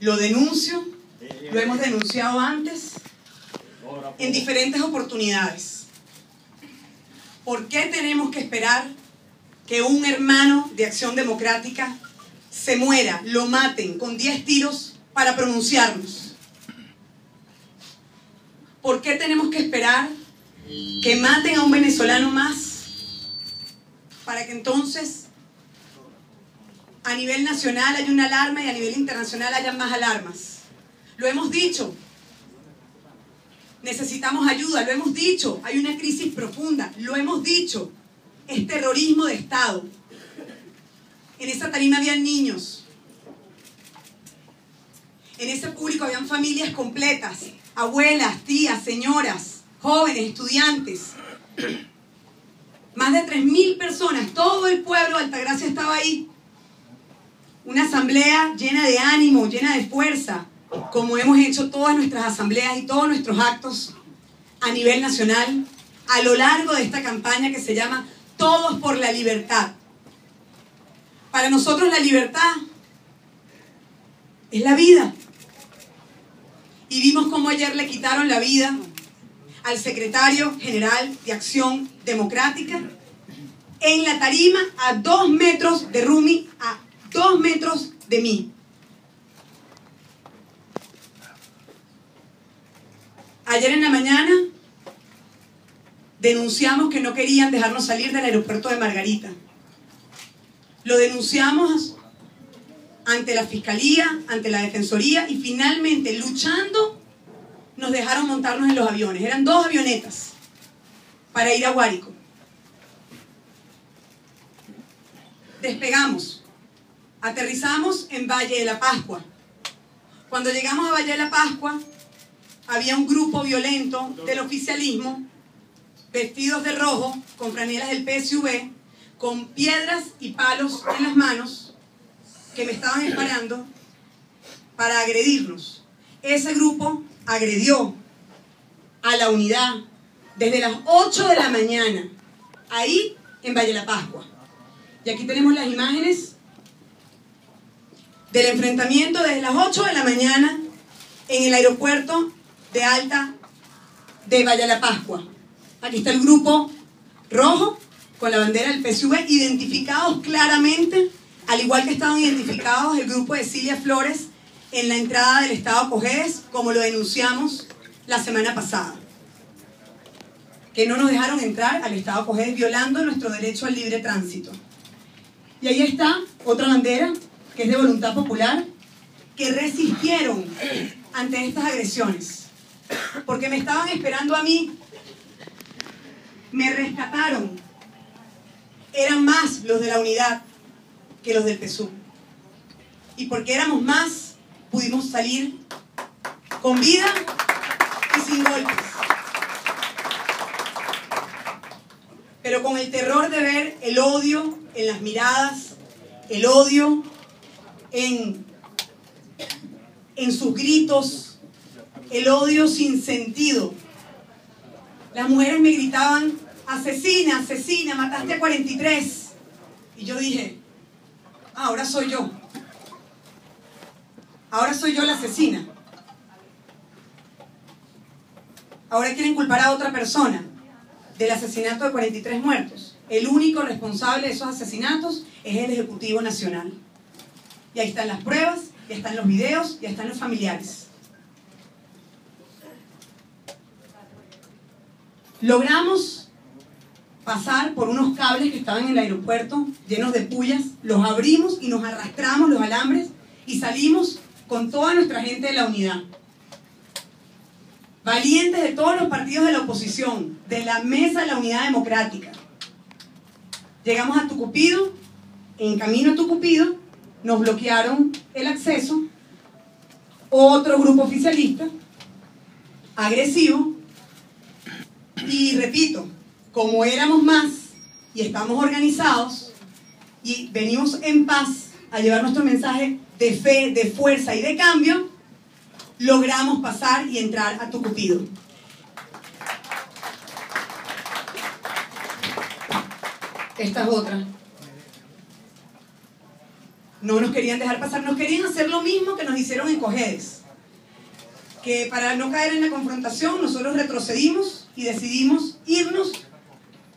Lo denuncio, lo hemos denunciado antes, en diferentes oportunidades. ¿Por qué tenemos que esperar que un hermano de Acción Democrática se muera, lo maten con 10 tiros para pronunciarnos? ¿Por qué tenemos que esperar que maten a un venezolano más para que entonces a nivel nacional haya una alarma y a nivel internacional haya más alarmas? Lo hemos dicho, necesitamos ayuda, lo hemos dicho, hay una crisis profunda, lo hemos dicho, es terrorismo de Estado. En esa tarima habían niños, en ese público habían familias completas, abuelas, tías, señoras, jóvenes, estudiantes. Más de 3.000 personas, todo el pueblo de Altagracia estaba ahí. Una asamblea llena de ánimo, llena de fuerza, como hemos hecho todas nuestras asambleas y todos nuestros actos a nivel nacional, a lo largo de esta campaña que se llama Todos por la Libertad. Para nosotros la libertad es la vida. Y vimos cómo ayer le quitaron la vida al secretario general de Acción Democrática en la tarima a dos metros de Rumi, a dos metros de mí. Ayer en la mañana denunciamos que no querían dejarnos salir del aeropuerto de Margarita. Lo denunciamos ante la Fiscalía, ante la Defensoría y finalmente luchando nos dejaron montarnos en los aviones. Eran dos avionetas para ir a Guárico. Despegamos, aterrizamos en Valle de la Pascua. Cuando llegamos a Valle de la Pascua, había un grupo violento del oficialismo, vestidos de rojo, con franelas del PSV, con piedras y palos en las manos, que me estaban disparando para agredirnos. Ese grupo agredió a la unidad desde las 8 de la mañana, ahí en Valle de la Pascua. Y aquí tenemos las imágenes del enfrentamiento desde las 8 de la mañana en el aeropuerto de Alta de Valle Pascua. Aquí está el grupo rojo con la bandera del PSV, identificados claramente, al igual que estaban identificados el grupo de Cilia Flores en la entrada del Estado Cojedes, como lo denunciamos la semana pasada. Que no nos dejaron entrar al Estado Cojedes violando nuestro derecho al libre tránsito. Y ahí está otra bandera, que es de voluntad popular, que resistieron ante estas agresiones. Porque me estaban esperando a mí, me rescataron. Eran más los de la unidad que los del PSU. Y porque éramos más, pudimos salir con vida y sin golpes. Pero con el terror de ver el odio en las miradas, el odio en, en sus gritos, el odio sin sentido. Las mujeres me gritaban, asesina, asesina, mataste a 43. Y yo dije, ah, ahora soy yo. Ahora soy yo la asesina. Ahora quieren culpar a otra persona del asesinato de 43 muertos. El único responsable de esos asesinatos es el Ejecutivo Nacional. Y ahí están las pruebas, ya están los videos, ya están los familiares. Logramos pasar por unos cables que estaban en el aeropuerto llenos de pullas, los abrimos y nos arrastramos los alambres y salimos con toda nuestra gente de la unidad. Valientes de todos los partidos de la oposición, de la mesa de la unidad democrática. Llegamos a Tucupido, en camino a Tucupido, nos bloquearon el acceso, otro grupo oficialista, agresivo, y repito, como éramos más y estamos organizados y venimos en paz a llevar nuestro mensaje de fe, de fuerza y de cambio, logramos pasar y entrar a Tucupido. Esta es otra. No nos querían dejar pasar, nos querían hacer lo mismo que nos hicieron en Cojedes. Que para no caer en la confrontación, nosotros retrocedimos y decidimos irnos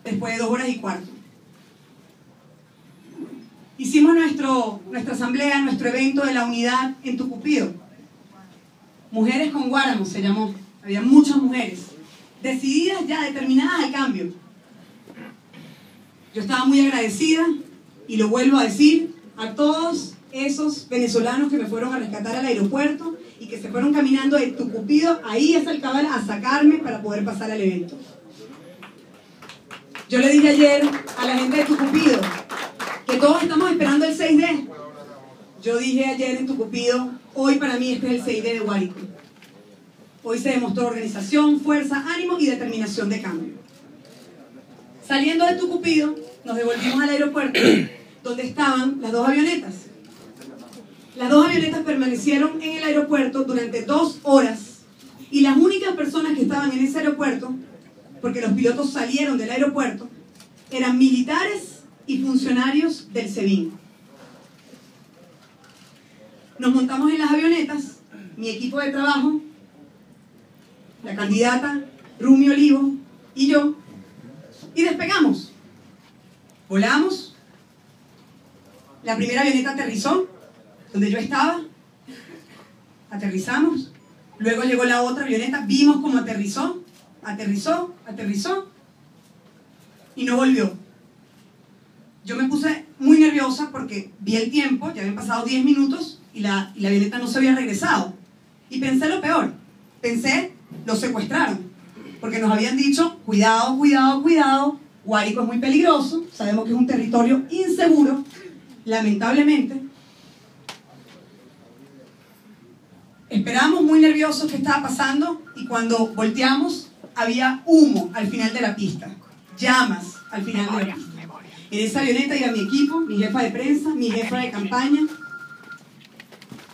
después de dos horas y cuarto. Hicimos nuestro, nuestra asamblea, nuestro evento de la unidad en Tucupido. Mujeres con Guáramo se llamó. Había muchas mujeres, decididas ya, determinadas al cambio. Yo estaba muy agradecida y lo vuelvo a decir a todos esos venezolanos que me fueron a rescatar al aeropuerto y que se fueron caminando de Tucupido ahí hasta el cabal a sacarme para poder pasar al evento. Yo le dije ayer a la gente de Tucupido que todos estamos esperando el 6D. Yo dije ayer en Tucupido, hoy para mí este es el 6D de Guárico. Hoy se demostró organización, fuerza, ánimo y determinación de cambio. Saliendo de Tucupido, nos devolvimos al aeropuerto donde estaban las dos avionetas. Las dos avionetas permanecieron en el aeropuerto durante dos horas y las únicas personas que estaban en ese aeropuerto, porque los pilotos salieron del aeropuerto, eran militares y funcionarios del SEBIN. Nos montamos en las avionetas, mi equipo de trabajo, la candidata Rumi Olivo y yo, y despegamos. Volamos. La primera avioneta aterrizó, donde yo estaba. Aterrizamos. Luego llegó la otra avioneta, vimos cómo aterrizó, aterrizó, aterrizó y no volvió. Yo me puse muy nerviosa porque vi el tiempo, ya habían pasado 10 minutos y la, y la avioneta no se había regresado. Y pensé lo peor, pensé, lo secuestraron, porque nos habían dicho, cuidado, cuidado, cuidado, Guárico es muy peligroso, sabemos que es un territorio inseguro, lamentablemente. Esperamos muy nerviosos qué estaba pasando y cuando volteamos había humo al final de la pista, llamas al final de la pista. En esa avioneta iba mi equipo, mi jefa de prensa, mi jefa de campaña,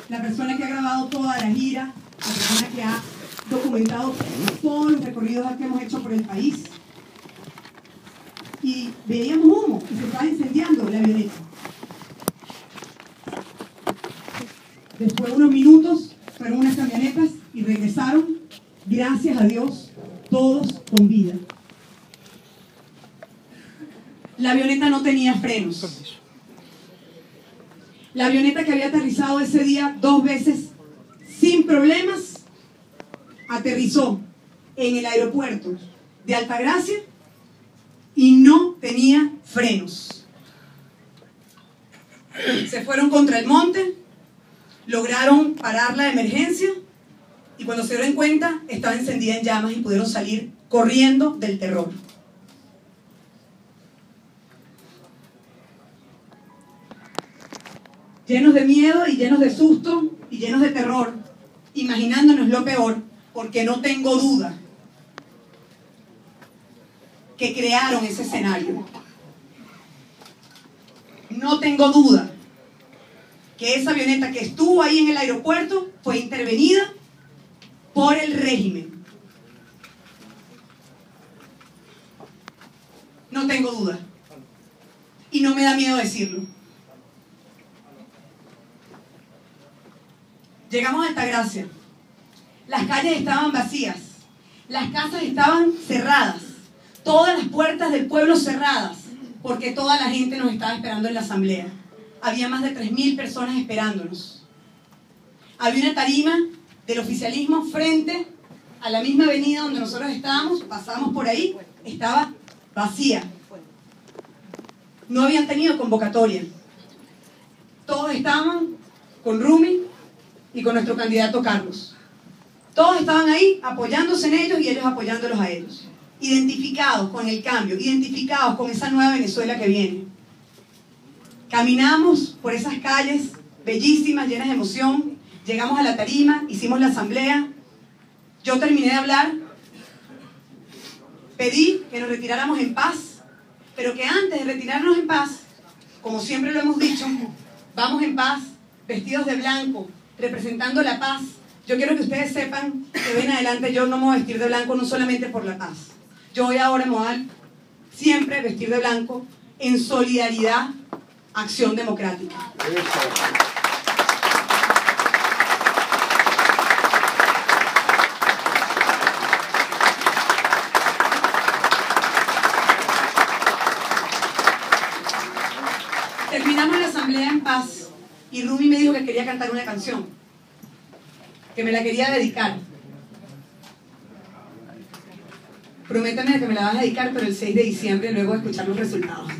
la persona que ha grabado toda la gira, la persona que ha documentado todos los recorridos que hemos hecho por el país. Y veíamos humo y se estaba incendiando la avioneta. Después de unos minutos fueron unas camionetas y regresaron, gracias a Dios, todos con vida. La avioneta no tenía frenos. La avioneta que había aterrizado ese día dos veces sin problemas, aterrizó en el aeropuerto de Altagracia y no tenía frenos. Se fueron contra el monte, lograron parar la emergencia y cuando se dieron cuenta estaba encendida en llamas y pudieron salir corriendo del terror. Llenos de miedo y llenos de susto y llenos de terror, imaginándonos lo peor, porque no tengo duda que crearon ese escenario. No tengo duda que esa avioneta que estuvo ahí en el aeropuerto fue intervenida por el régimen. No tengo duda. Y no me da miedo decirlo. Llegamos a Altagracia. Las calles estaban vacías. Las casas estaban cerradas. Todas las puertas del pueblo cerradas. Porque toda la gente nos estaba esperando en la asamblea. Había más de 3.000 personas esperándonos. Había una tarima del oficialismo frente a la misma avenida donde nosotros estábamos. Pasamos por ahí. Estaba vacía. No habían tenido convocatoria. Todos estaban con Rumi y con nuestro candidato Carlos. Todos estaban ahí apoyándose en ellos y ellos apoyándolos a ellos. Identificados con el cambio, identificados con esa nueva Venezuela que viene. Caminamos por esas calles bellísimas, llenas de emoción. Llegamos a la tarima, hicimos la asamblea. Yo terminé de hablar. Pedí que nos retiráramos en paz, pero que antes de retirarnos en paz, como siempre lo hemos dicho, vamos en paz, vestidos de blanco, representando la paz. Yo quiero que ustedes sepan que de en adelante yo no me voy a vestir de blanco no solamente por la paz. Yo voy ahora a siempre vestir de blanco en solidaridad Acción Democrática. Terminamos la asamblea en paz y Rumi me dijo que quería cantar una canción, que me la quería dedicar. Prométeme que me la vas a dedicar, pero el 6 de diciembre, luego de escuchar los resultados.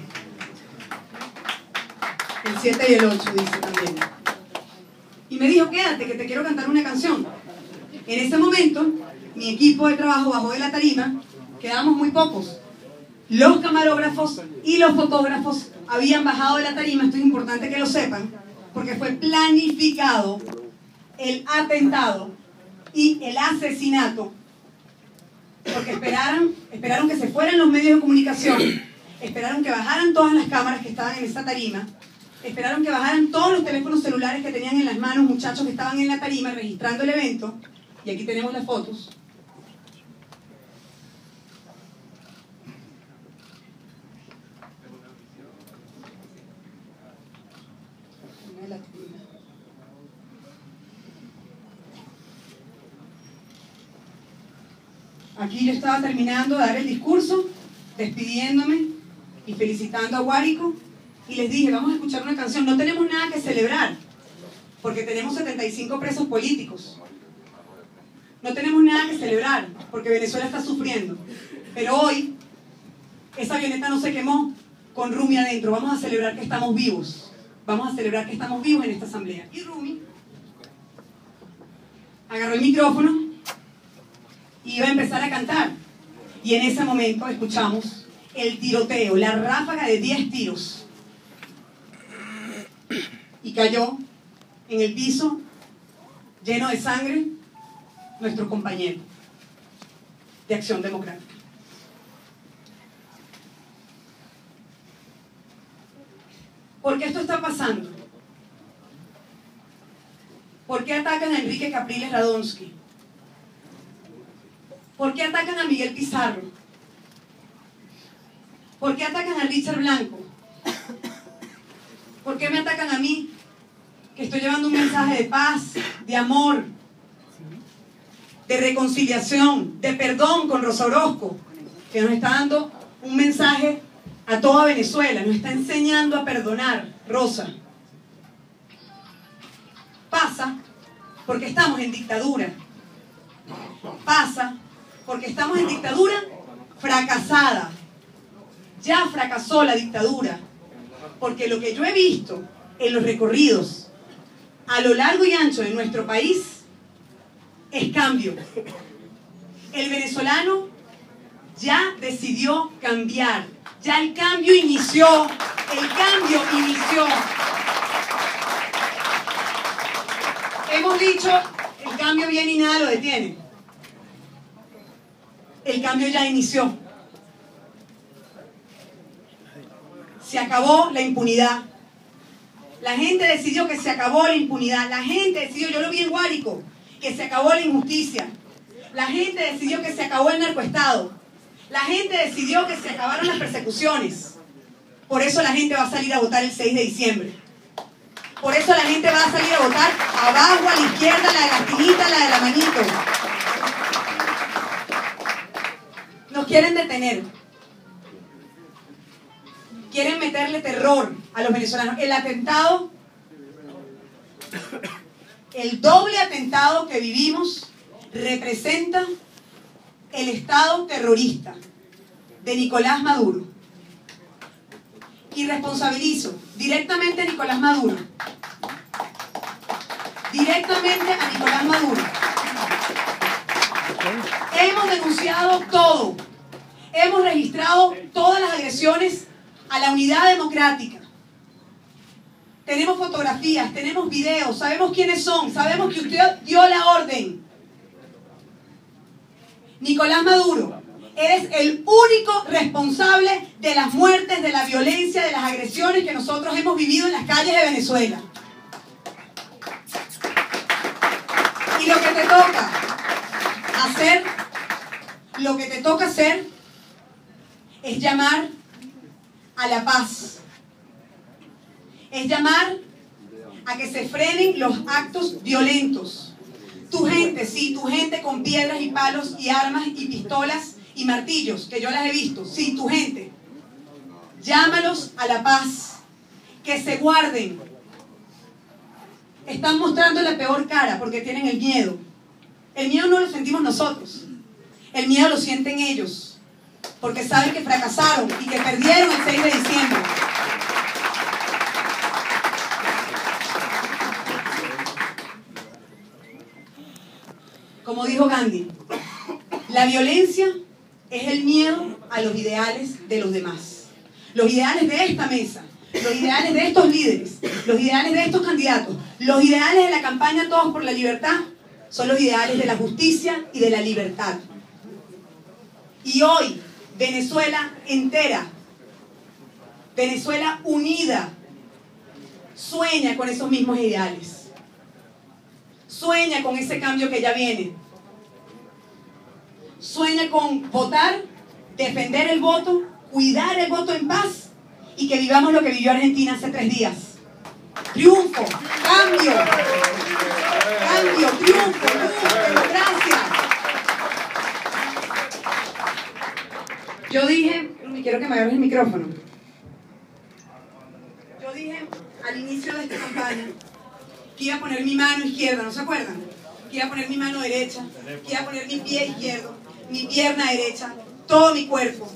El 7 y el 8, dice también. Y me dijo, quédate, que te quiero cantar una canción. En ese momento, mi equipo de trabajo bajó de la tarima, quedamos muy pocos. Los camarógrafos y los fotógrafos habían bajado de la tarima, esto es importante que lo sepan, porque fue planificado el atentado y el asesinato porque esperaron, esperaron que se fueran los medios de comunicación, esperaron que bajaran todas las cámaras que estaban en esa tarima, esperaron que bajaran todos los teléfonos celulares que tenían en las manos muchachos que estaban en la tarima registrando el evento, y aquí tenemos las fotos. Aquí yo estaba terminando de dar el discurso, despidiéndome y felicitando a Guárico. Y les dije, vamos a escuchar una canción. No tenemos nada que celebrar, porque tenemos 75 presos políticos. No tenemos nada que celebrar, porque Venezuela está sufriendo. Pero hoy, esa avioneta no se quemó con Rumi adentro. Vamos a celebrar que estamos vivos. Vamos a celebrar que estamos vivos en esta asamblea. Y Rumi agarró el micrófono iba a empezar a cantar. Y en ese momento escuchamos el tiroteo, la ráfaga de 10 tiros. Y cayó en el piso, lleno de sangre, nuestro compañero de Acción Democrática. ¿Por qué esto está pasando? ¿Por qué atacan a Enrique Capriles Radonsky? ¿Por qué atacan a Miguel Pizarro? ¿Por qué atacan a Richard Blanco? ¿Por qué me atacan a mí? Que estoy llevando un mensaje de paz, de amor, de reconciliación, de perdón con Rosa Orozco, que nos está dando un mensaje a toda Venezuela, nos está enseñando a perdonar, Rosa. Pasa porque estamos en dictadura. Pasa porque estamos en dictadura fracasada. Ya fracasó la dictadura, porque lo que yo he visto en los recorridos a lo largo y ancho de nuestro país es cambio. El venezolano ya decidió cambiar, ya el cambio inició, el cambio inició. Hemos dicho, el cambio viene y nada lo detiene el cambio ya inició. Se acabó la impunidad. La gente decidió que se acabó la impunidad. La gente decidió, yo lo vi en Guárico, que se acabó la injusticia. La gente decidió que se acabó el narcoestado. La gente decidió que se acabaron las persecuciones. Por eso la gente va a salir a votar el 6 de diciembre. Por eso la gente va a salir a votar abajo, a la izquierda, la de la espinita, la de la manito. quieren detener. Quieren meterle terror a los venezolanos. El atentado, el doble atentado que vivimos representa el Estado terrorista de Nicolás Maduro. Y responsabilizo directamente a Nicolás Maduro. Directamente a Nicolás Maduro. Hemos denunciado todo hemos registrado todas las agresiones a la unidad democrática. Tenemos fotografías, tenemos videos, sabemos quiénes son, sabemos que usted dio la orden. Nicolás Maduro, eres el único responsable de las muertes, de la violencia, de las agresiones que nosotros hemos vivido en las calles de Venezuela. Y lo que te toca hacer, lo que te toca hacer es llamar a la paz. es llamar a que se frenen los actos violentos. Tu gente, sí, tu gente con piedras y palos y armas y pistolas y martillos, que yo las he visto, sí, tu gente. Llámalos a la paz, que se guarden. Están mostrando la peor cara porque tienen el miedo. El miedo no lo sentimos nosotros, el miedo lo sienten ellos, porque saben que fracasaron y que perdieron el 6 de diciembre. Como dijo Gandhi, la violencia es el miedo a los ideales de los demás. Los ideales de esta mesa, los ideales de estos líderes, los ideales de estos candidatos, los ideales de la campaña Todos por la Libertad son los ideales de la justicia y de la libertad. Y hoy, Venezuela entera, Venezuela unida, sueña con esos mismos ideales. Sueña con ese cambio que ya viene. Sueña con votar, defender el voto, cuidar el voto en paz y que vivamos lo que vivió Argentina hace tres días. Triunfo, cambio, cambio, triunfo, luz, democracia. Yo dije, quiero que me agarres el micrófono. Yo dije al inicio de esta campaña que iba a poner mi mano izquierda, ¿no se acuerdan? Que iba a poner mi mano derecha, que iba a poner mi pie izquierdo, mi pierna derecha, todo mi cuerpo,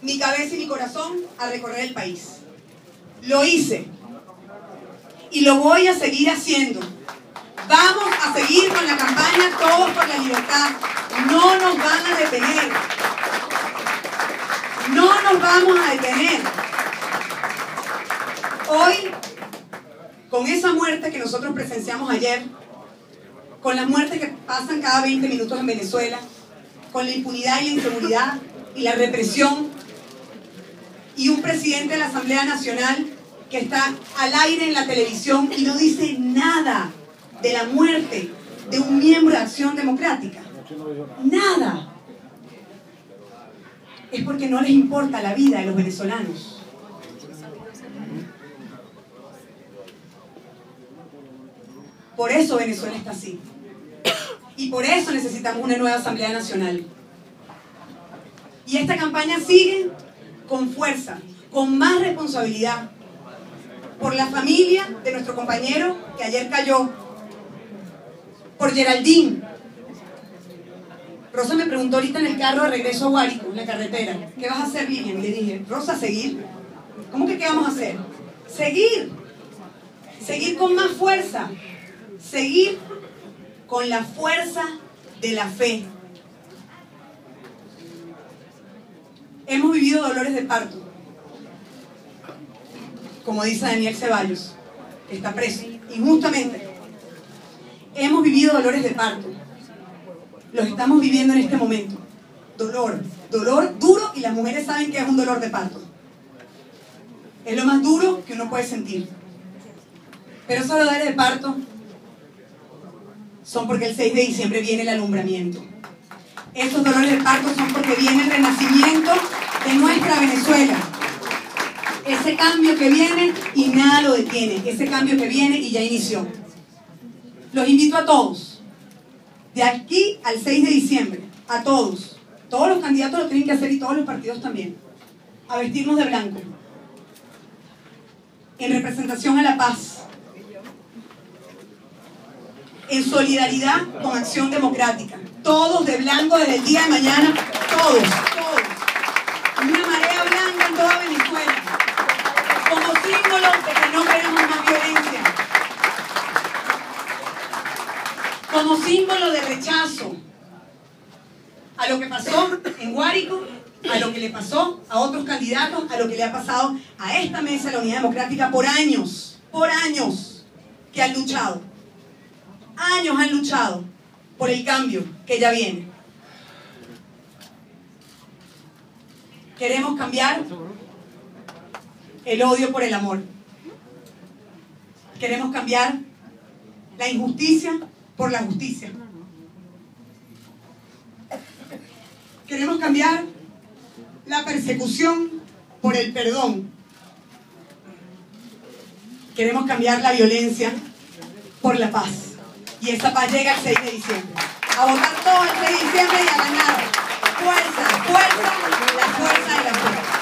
mi cabeza y mi corazón a recorrer el país. Lo hice y lo voy a seguir haciendo. Vamos a seguir con la campaña Todos por la Libertad. No nos van a detener. No nos vamos a detener. Hoy con esa muerte que nosotros presenciamos ayer, con las muertes que pasan cada 20 minutos en Venezuela, con la impunidad y la inseguridad y la represión, y un presidente de la Asamblea Nacional que está al aire en la televisión y no dice nada de la muerte de un miembro de Acción Democrática. Nada. Es porque no les importa la vida de los venezolanos. Por eso Venezuela está así. Y por eso necesitamos una nueva Asamblea Nacional. Y esta campaña sigue con fuerza, con más responsabilidad, por la familia de nuestro compañero que ayer cayó, por Geraldine. Rosa me preguntó ahorita en el carro de regreso a Guárico, en la carretera, ¿qué vas a hacer, Lilian? Le dije, Rosa, seguir. ¿Cómo que qué vamos a hacer? Seguir. Seguir con más fuerza, seguir con la fuerza de la fe. Hemos vivido dolores de parto, como dice Daniel Ceballos, que está preso, injustamente. Hemos vivido dolores de parto. Los estamos viviendo en este momento. Dolor, dolor duro y las mujeres saben que es un dolor de parto. Es lo más duro que uno puede sentir. Pero esos dolores de parto son porque el 6 de diciembre viene el alumbramiento. Esos dolores de parto son porque viene el renacimiento de nuestra Venezuela. Ese cambio que viene y nada lo detiene. Ese cambio que viene y ya inició. Los invito a todos, de aquí al 6 de diciembre, a todos. Todos los candidatos lo tienen que hacer y todos los partidos también. A vestirnos de blanco. En representación a la paz en solidaridad con Acción Democrática. Todos de blanco desde el día de mañana, todos, todos. Una marea blanca en toda Venezuela, como símbolo de que no queremos más violencia, símbolo de rechazo a lo que pasó en Guárico, a lo que le pasó a otros candidatos, a lo que le ha pasado a esta mesa de la Unidad Democrática por años, por años que han luchado años han luchado por el cambio que ya viene. Queremos cambiar el odio por el amor. Queremos cambiar la injusticia por la justicia. Queremos cambiar la persecución por el perdón. Queremos cambiar la violencia por la paz. Y esa paz llega el 6 de diciembre. A votar todo el 6 de diciembre y a ganar. Fuerza, fuerza, la fuerza y la fuerza.